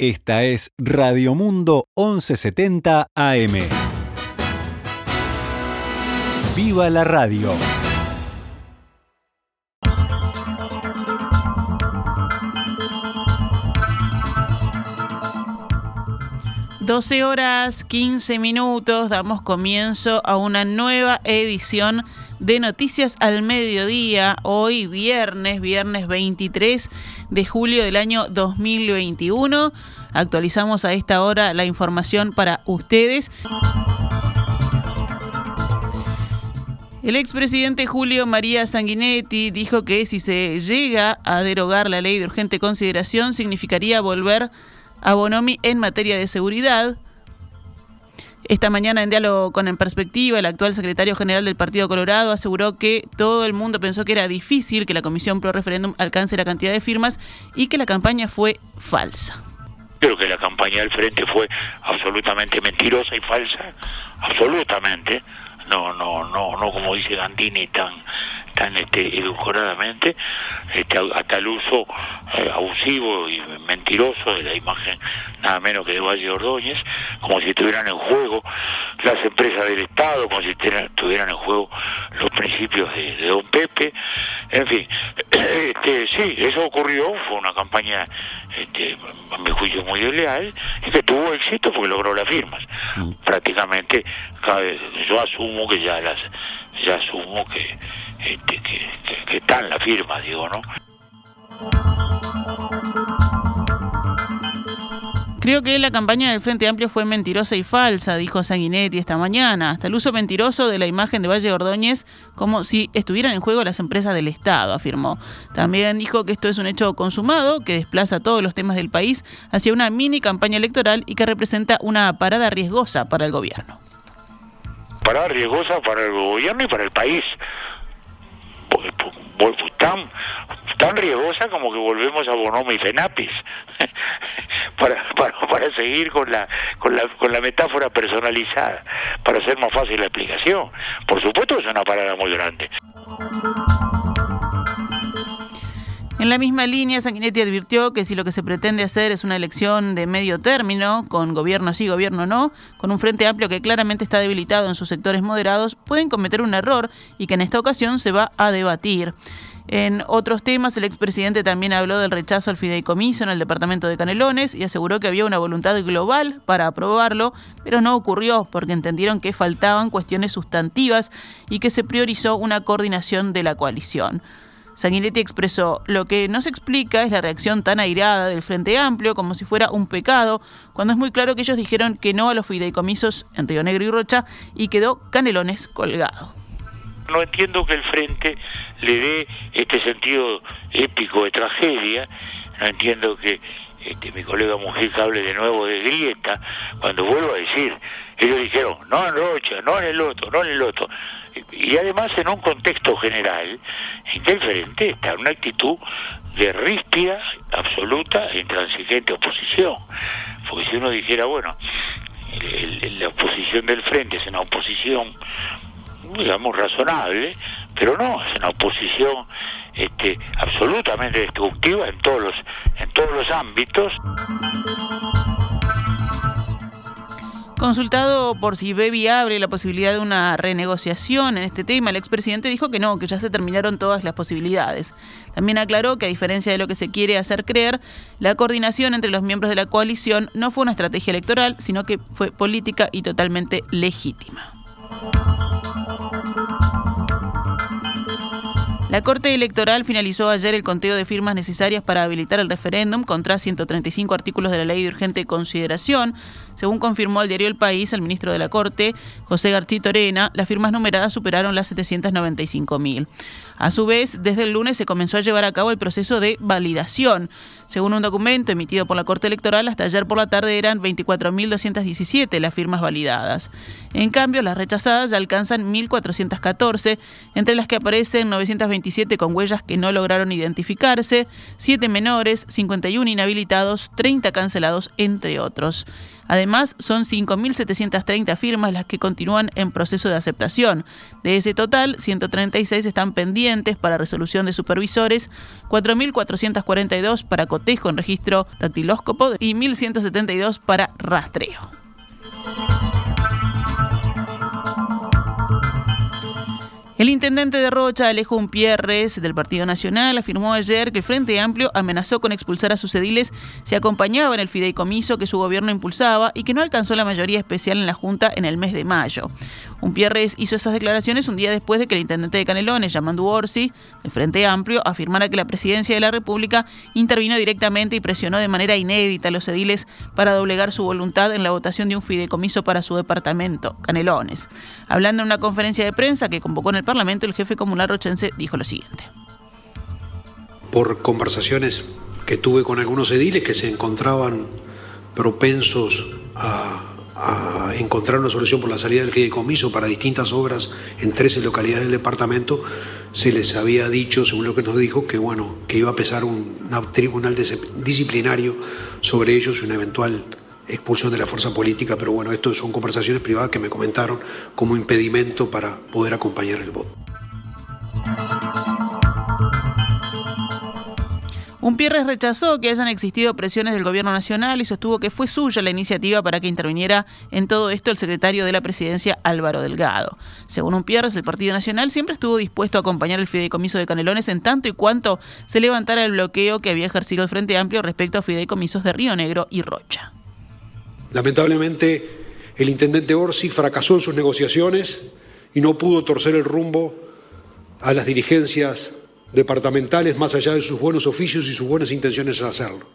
Esta es Radio Mundo 1170 AM. ¡Viva la radio! Doce horas 15 minutos, damos comienzo a una nueva edición de Noticias al Mediodía, hoy viernes, viernes 23 de julio del año 2021. Actualizamos a esta hora la información para ustedes. El expresidente Julio María Sanguinetti dijo que si se llega a derogar la ley de urgente consideración significaría volver a Bonomi en materia de seguridad. Esta mañana, en diálogo con En Perspectiva, el actual secretario general del Partido Colorado aseguró que todo el mundo pensó que era difícil que la Comisión Pro Referéndum alcance la cantidad de firmas y que la campaña fue falsa. Creo que la campaña del Frente fue absolutamente mentirosa y falsa, absolutamente. No, no, no, no como dice Gandini tan tan este, edulcoradamente, este, hasta el uso eh, abusivo y mentiroso de la imagen nada menos que de Valle Ordóñez, como si estuvieran en juego las empresas del Estado, como si estuvieran en juego los principios de, Don Pepe, en fin, este, sí, eso ocurrió, fue una campaña, este, a mi juicio, muy desleal, y que tuvo éxito porque logró las firmas. Mm. Prácticamente, yo asumo que ya las ya asumo que, este, la firma, digo, ¿no? Creo que la campaña del Frente Amplio fue mentirosa y falsa, dijo Sanguinetti esta mañana. Hasta el uso mentiroso de la imagen de Valle Ordóñez como si estuvieran en juego las empresas del Estado, afirmó. También dijo que esto es un hecho consumado que desplaza todos los temas del país hacia una mini campaña electoral y que representa una parada riesgosa para el gobierno parada riesgosa para el gobierno y para el país. Tan, tan riesgosa como que volvemos a Bonoma y Fenapis para, para, para seguir con la, con, la, con la metáfora personalizada, para hacer más fácil la explicación. Por supuesto es una parada muy grande. En la misma línea, Sanguinetti advirtió que si lo que se pretende hacer es una elección de medio término, con gobierno sí, gobierno no, con un frente amplio que claramente está debilitado en sus sectores moderados, pueden cometer un error y que en esta ocasión se va a debatir. En otros temas, el expresidente también habló del rechazo al fideicomiso en el departamento de Canelones y aseguró que había una voluntad global para aprobarlo, pero no ocurrió porque entendieron que faltaban cuestiones sustantivas y que se priorizó una coordinación de la coalición. Sanguinetti expresó, lo que no se explica es la reacción tan airada del Frente Amplio, como si fuera un pecado, cuando es muy claro que ellos dijeron que no a los fideicomisos en Río Negro y Rocha y quedó Canelones colgado. No entiendo que el Frente le dé este sentido épico de tragedia, no entiendo que este, mi colega Mujica hable de nuevo de grieta, cuando vuelvo a decir, ellos dijeron, no en Rocha, no en el otro, no en el otro. Y además en un contexto general en que el frente está una actitud de ríspida, absoluta e intransigente oposición. Porque si uno dijera, bueno, la oposición del frente es una oposición, digamos, razonable, pero no, es una oposición este, absolutamente destructiva en todos los, en todos los ámbitos. Consultado por si ve viable la posibilidad de una renegociación en este tema, el expresidente dijo que no, que ya se terminaron todas las posibilidades. También aclaró que a diferencia de lo que se quiere hacer creer, la coordinación entre los miembros de la coalición no fue una estrategia electoral, sino que fue política y totalmente legítima. La Corte Electoral finalizó ayer el conteo de firmas necesarias para habilitar el referéndum contra 135 artículos de la ley de urgente consideración. Según confirmó al diario El País, el ministro de la Corte, José García Orena, las firmas numeradas superaron las 795.000. A su vez, desde el lunes se comenzó a llevar a cabo el proceso de validación. Según un documento emitido por la Corte Electoral, hasta ayer por la tarde eran 24.217 las firmas validadas. En cambio, las rechazadas ya alcanzan 1.414, entre las que aparecen 920 127 con huellas que no lograron identificarse, 7 menores, 51 inhabilitados, 30 cancelados, entre otros. Además, son 5.730 firmas las que continúan en proceso de aceptación. De ese total, 136 están pendientes para resolución de supervisores, 4.442 para cotejo en registro dactilóscopo y 1.172 para rastreo. El intendente de Rocha, Alejo Umpierres, del Partido Nacional, afirmó ayer que el Frente Amplio amenazó con expulsar a sus ediles si acompañaba en el fideicomiso que su gobierno impulsaba y que no alcanzó la mayoría especial en la Junta en el mes de mayo. Umpierres hizo esas declaraciones un día después de que el intendente de Canelones, Yamandu Orsi, del Frente Amplio, afirmara que la presidencia de la República intervino directamente y presionó de manera inédita a los ediles para doblegar su voluntad en la votación de un fideicomiso para su departamento, Canelones. Hablando en una conferencia de prensa que convocó en el Parlamento, el jefe comunal rochense dijo lo siguiente. Por conversaciones que tuve con algunos ediles que se encontraban propensos a a encontrar una solución por la salida del fideicomiso para distintas obras en 13 localidades del departamento, se les había dicho, según lo que nos dijo, que bueno, que iba a pesar un, tribunal disciplinario sobre ellos y una eventual expulsión de la fuerza política, pero bueno, esto son conversaciones privadas que me comentaron como impedimento para poder acompañar el voto. Umpierres rechazó que hayan existido presiones del gobierno nacional y sostuvo que fue suya la iniciativa para que interviniera en todo esto el secretario de la presidencia Álvaro Delgado. Según Umpierres, el Partido Nacional siempre estuvo dispuesto a acompañar el fideicomiso de Canelones en tanto y cuanto se levantara el bloqueo que había ejercido el Frente Amplio respecto a fideicomisos de Río Negro y Rocha. Lamentablemente, el intendente Orsi fracasó en sus negociaciones y no pudo torcer el rumbo a las dirigencias departamentales más allá de sus buenos oficios y sus buenas intenciones en hacerlo.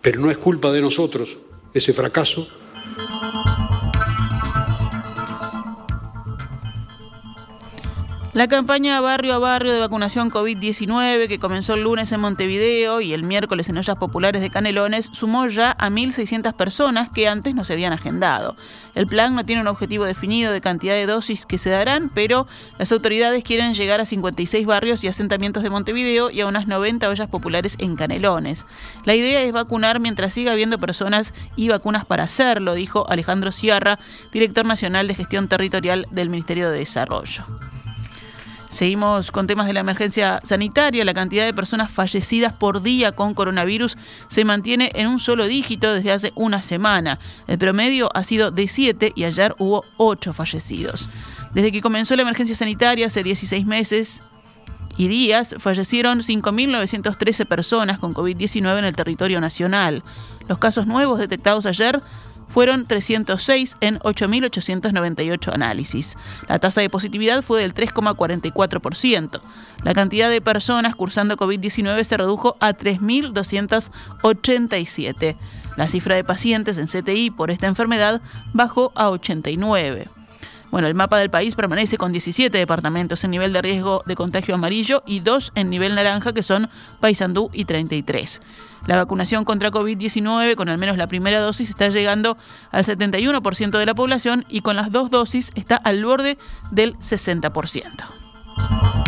Pero no es culpa de nosotros ese fracaso. La campaña barrio a barrio de vacunación COVID-19 que comenzó el lunes en Montevideo y el miércoles en ollas populares de Canelones sumó ya a 1.600 personas que antes no se habían agendado. El plan no tiene un objetivo definido de cantidad de dosis que se darán, pero las autoridades quieren llegar a 56 barrios y asentamientos de Montevideo y a unas 90 ollas populares en Canelones. La idea es vacunar mientras siga habiendo personas y vacunas para hacerlo, dijo Alejandro Sierra, director nacional de gestión territorial del Ministerio de Desarrollo. Seguimos con temas de la emergencia sanitaria. La cantidad de personas fallecidas por día con coronavirus se mantiene en un solo dígito desde hace una semana. El promedio ha sido de 7 y ayer hubo 8 fallecidos. Desde que comenzó la emergencia sanitaria hace 16 meses, y días fallecieron 5.913 personas con COVID-19 en el territorio nacional. Los casos nuevos detectados ayer fueron 306 en 8.898 análisis. La tasa de positividad fue del 3,44%. La cantidad de personas cursando COVID-19 se redujo a 3.287. La cifra de pacientes en CTI por esta enfermedad bajó a 89. Bueno, el mapa del país permanece con 17 departamentos en nivel de riesgo de contagio amarillo y dos en nivel naranja, que son Paysandú y 33. La vacunación contra COVID-19 con al menos la primera dosis está llegando al 71% de la población y con las dos dosis está al borde del 60%.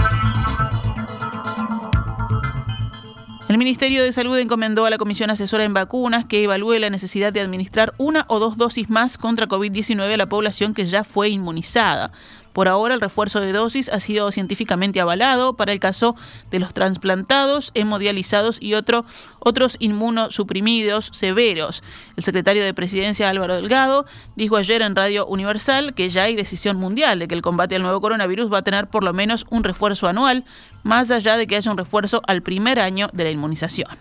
El Ministerio de Salud encomendó a la Comisión Asesora en Vacunas que evalúe la necesidad de administrar una o dos dosis más contra COVID-19 a la población que ya fue inmunizada. Por ahora, el refuerzo de dosis ha sido científicamente avalado para el caso de los trasplantados, hemodializados y otro, otros inmunosuprimidos severos. El secretario de Presidencia, Álvaro Delgado, dijo ayer en Radio Universal que ya hay decisión mundial de que el combate al nuevo coronavirus va a tener por lo menos un refuerzo anual, más allá de que haya un refuerzo al primer año de la inmunización.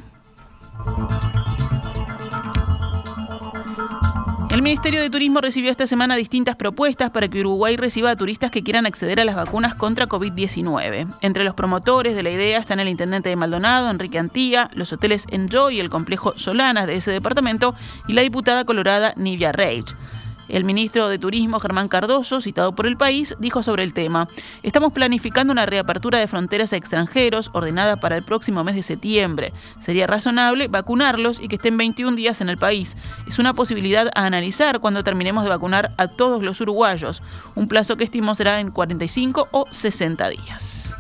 El Ministerio de Turismo recibió esta semana distintas propuestas para que Uruguay reciba a turistas que quieran acceder a las vacunas contra COVID-19. Entre los promotores de la idea están el intendente de Maldonado, Enrique Antía, los hoteles Enjoy y el complejo Solanas de ese departamento y la diputada colorada Nivia Reich. El ministro de Turismo, Germán Cardoso, citado por el país, dijo sobre el tema, estamos planificando una reapertura de fronteras a extranjeros ordenada para el próximo mes de septiembre. Sería razonable vacunarlos y que estén 21 días en el país. Es una posibilidad a analizar cuando terminemos de vacunar a todos los uruguayos, un plazo que estimo será en 45 o 60 días.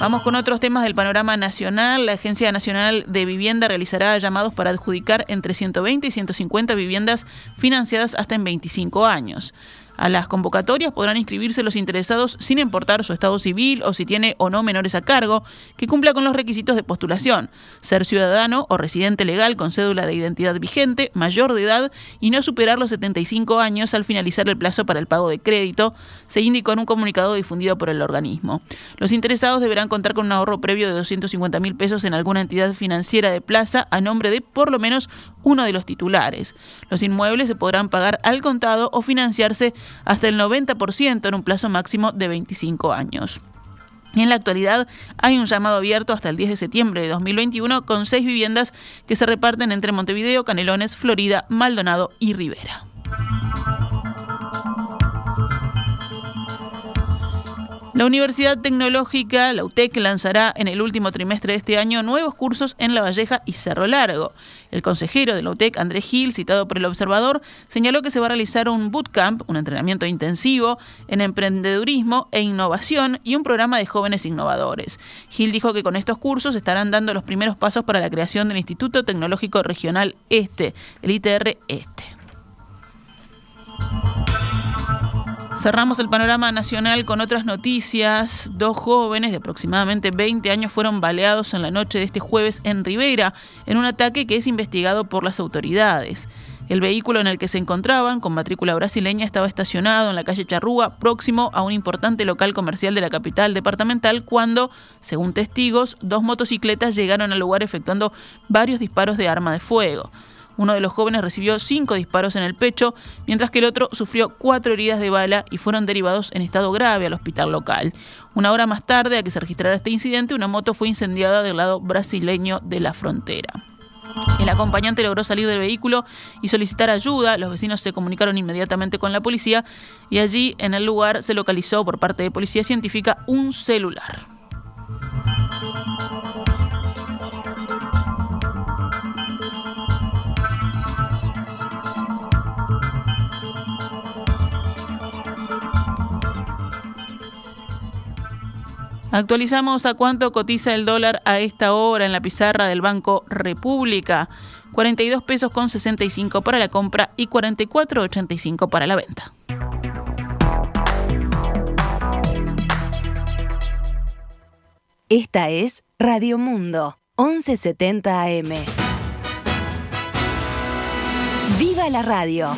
Vamos con otros temas del panorama nacional. La Agencia Nacional de Vivienda realizará llamados para adjudicar entre 120 y 150 viviendas financiadas hasta en 25 años. A las convocatorias podrán inscribirse los interesados sin importar su estado civil o si tiene o no menores a cargo, que cumpla con los requisitos de postulación, ser ciudadano o residente legal con cédula de identidad vigente, mayor de edad y no superar los 75 años al finalizar el plazo para el pago de crédito, se indicó en un comunicado difundido por el organismo. Los interesados deberán contar con un ahorro previo de 250 mil pesos en alguna entidad financiera de plaza a nombre de por lo menos uno de los titulares. Los inmuebles se podrán pagar al contado o financiarse hasta el 90% en un plazo máximo de 25 años. En la actualidad hay un llamado abierto hasta el 10 de septiembre de 2021 con seis viviendas que se reparten entre Montevideo, Canelones, Florida, Maldonado y Rivera. La Universidad Tecnológica, la UTEC, lanzará en el último trimestre de este año nuevos cursos en La Valleja y Cerro Largo. El consejero de la UTEC, Andrés Gil, citado por el observador, señaló que se va a realizar un bootcamp, un entrenamiento intensivo en emprendedurismo e innovación y un programa de jóvenes innovadores. Gil dijo que con estos cursos estarán dando los primeros pasos para la creación del Instituto Tecnológico Regional Este, el ITR Este. Cerramos el panorama nacional con otras noticias. Dos jóvenes de aproximadamente 20 años fueron baleados en la noche de este jueves en Rivera, en un ataque que es investigado por las autoridades. El vehículo en el que se encontraban, con matrícula brasileña, estaba estacionado en la calle Charrúa, próximo a un importante local comercial de la capital departamental, cuando, según testigos, dos motocicletas llegaron al lugar efectuando varios disparos de arma de fuego. Uno de los jóvenes recibió cinco disparos en el pecho, mientras que el otro sufrió cuatro heridas de bala y fueron derivados en estado grave al hospital local. Una hora más tarde a que se registrara este incidente, una moto fue incendiada del lado brasileño de la frontera. El acompañante logró salir del vehículo y solicitar ayuda. Los vecinos se comunicaron inmediatamente con la policía y allí en el lugar se localizó por parte de policía científica un celular. Actualizamos a cuánto cotiza el dólar a esta hora en la pizarra del Banco República. 42 pesos con 65 para la compra y 44,85 para la venta. Esta es Radio Mundo, 1170 AM. ¡Viva la radio!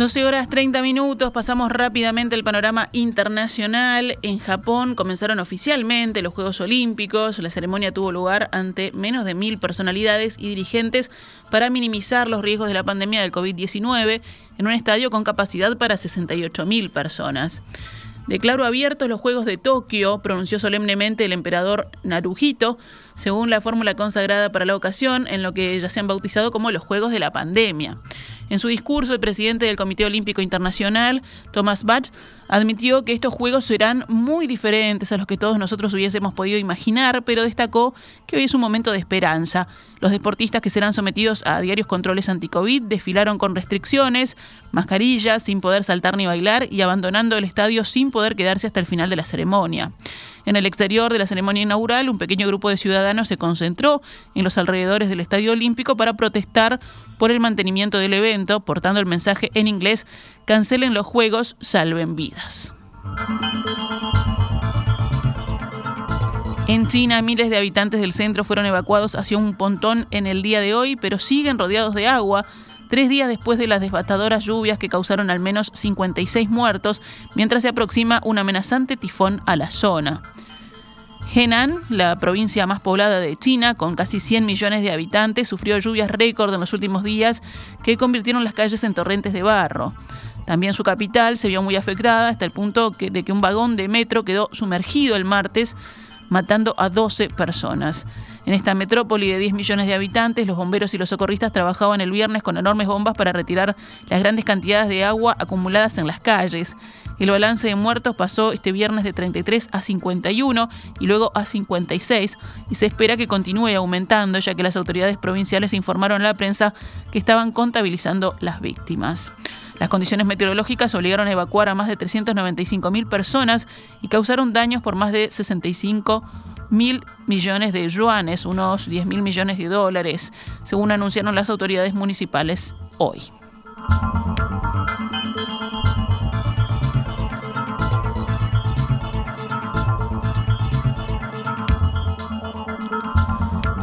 12 horas 30 minutos, pasamos rápidamente el panorama internacional. En Japón comenzaron oficialmente los Juegos Olímpicos. La ceremonia tuvo lugar ante menos de mil personalidades y dirigentes para minimizar los riesgos de la pandemia del COVID-19 en un estadio con capacidad para 68 mil personas. Declaro abiertos los Juegos de Tokio, pronunció solemnemente el emperador Naruhito, según la fórmula consagrada para la ocasión, en lo que ya se han bautizado como los Juegos de la Pandemia. En su discurso, el presidente del Comité Olímpico Internacional, Thomas Bach, admitió que estos Juegos serán muy diferentes a los que todos nosotros hubiésemos podido imaginar, pero destacó que hoy es un momento de esperanza. Los deportistas que serán sometidos a diarios controles anti-COVID desfilaron con restricciones, mascarillas, sin poder saltar ni bailar y abandonando el estadio sin poder quedarse hasta el final de la ceremonia. En el exterior de la ceremonia inaugural, un pequeño grupo de ciudadanos se concentró en los alrededores del Estadio Olímpico para protestar por el mantenimiento del evento, portando el mensaje en inglés, cancelen los Juegos, salven vidas. En China, miles de habitantes del centro fueron evacuados hacia un pontón en el día de hoy, pero siguen rodeados de agua tres días después de las devastadoras lluvias que causaron al menos 56 muertos, mientras se aproxima un amenazante tifón a la zona. Henan, la provincia más poblada de China, con casi 100 millones de habitantes, sufrió lluvias récord en los últimos días que convirtieron las calles en torrentes de barro. También su capital se vio muy afectada hasta el punto de que un vagón de metro quedó sumergido el martes, matando a 12 personas. En esta metrópoli de 10 millones de habitantes, los bomberos y los socorristas trabajaban el viernes con enormes bombas para retirar las grandes cantidades de agua acumuladas en las calles. El balance de muertos pasó este viernes de 33 a 51 y luego a 56 y se espera que continúe aumentando ya que las autoridades provinciales informaron a la prensa que estaban contabilizando las víctimas. Las condiciones meteorológicas obligaron a evacuar a más de 395 mil personas y causaron daños por más de 65 mil millones de yuanes, unos 10 mil millones de dólares, según anunciaron las autoridades municipales hoy.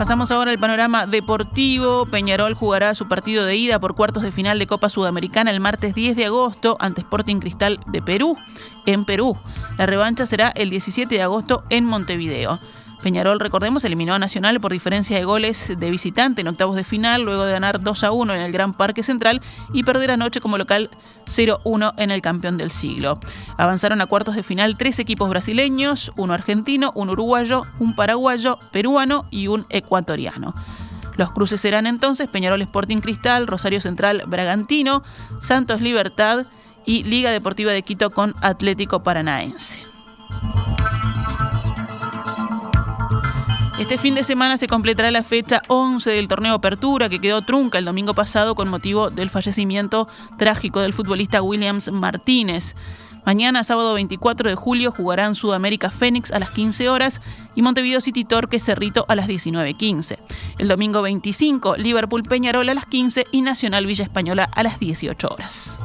Pasamos ahora al panorama deportivo. Peñarol jugará su partido de ida por cuartos de final de Copa Sudamericana el martes 10 de agosto ante Sporting Cristal de Perú, en Perú. La revancha será el 17 de agosto en Montevideo. Peñarol, recordemos, eliminó a Nacional por diferencia de goles de visitante en octavos de final, luego de ganar 2 a 1 en el Gran Parque Central y perder anoche como local 0-1 en el campeón del siglo. Avanzaron a cuartos de final tres equipos brasileños, uno argentino, un uruguayo, un paraguayo, peruano y un ecuatoriano. Los cruces serán entonces Peñarol Sporting Cristal, Rosario Central Bragantino, Santos Libertad y Liga Deportiva de Quito con Atlético Paranaense. Este fin de semana se completará la fecha 11 del torneo Apertura que quedó trunca el domingo pasado con motivo del fallecimiento trágico del futbolista Williams Martínez. Mañana, sábado 24 de julio, jugarán Sudamérica Fénix a las 15 horas y Montevideo City Torque Cerrito a las 19.15. El domingo 25, Liverpool Peñarol a las 15 y Nacional Villa Española a las 18 horas.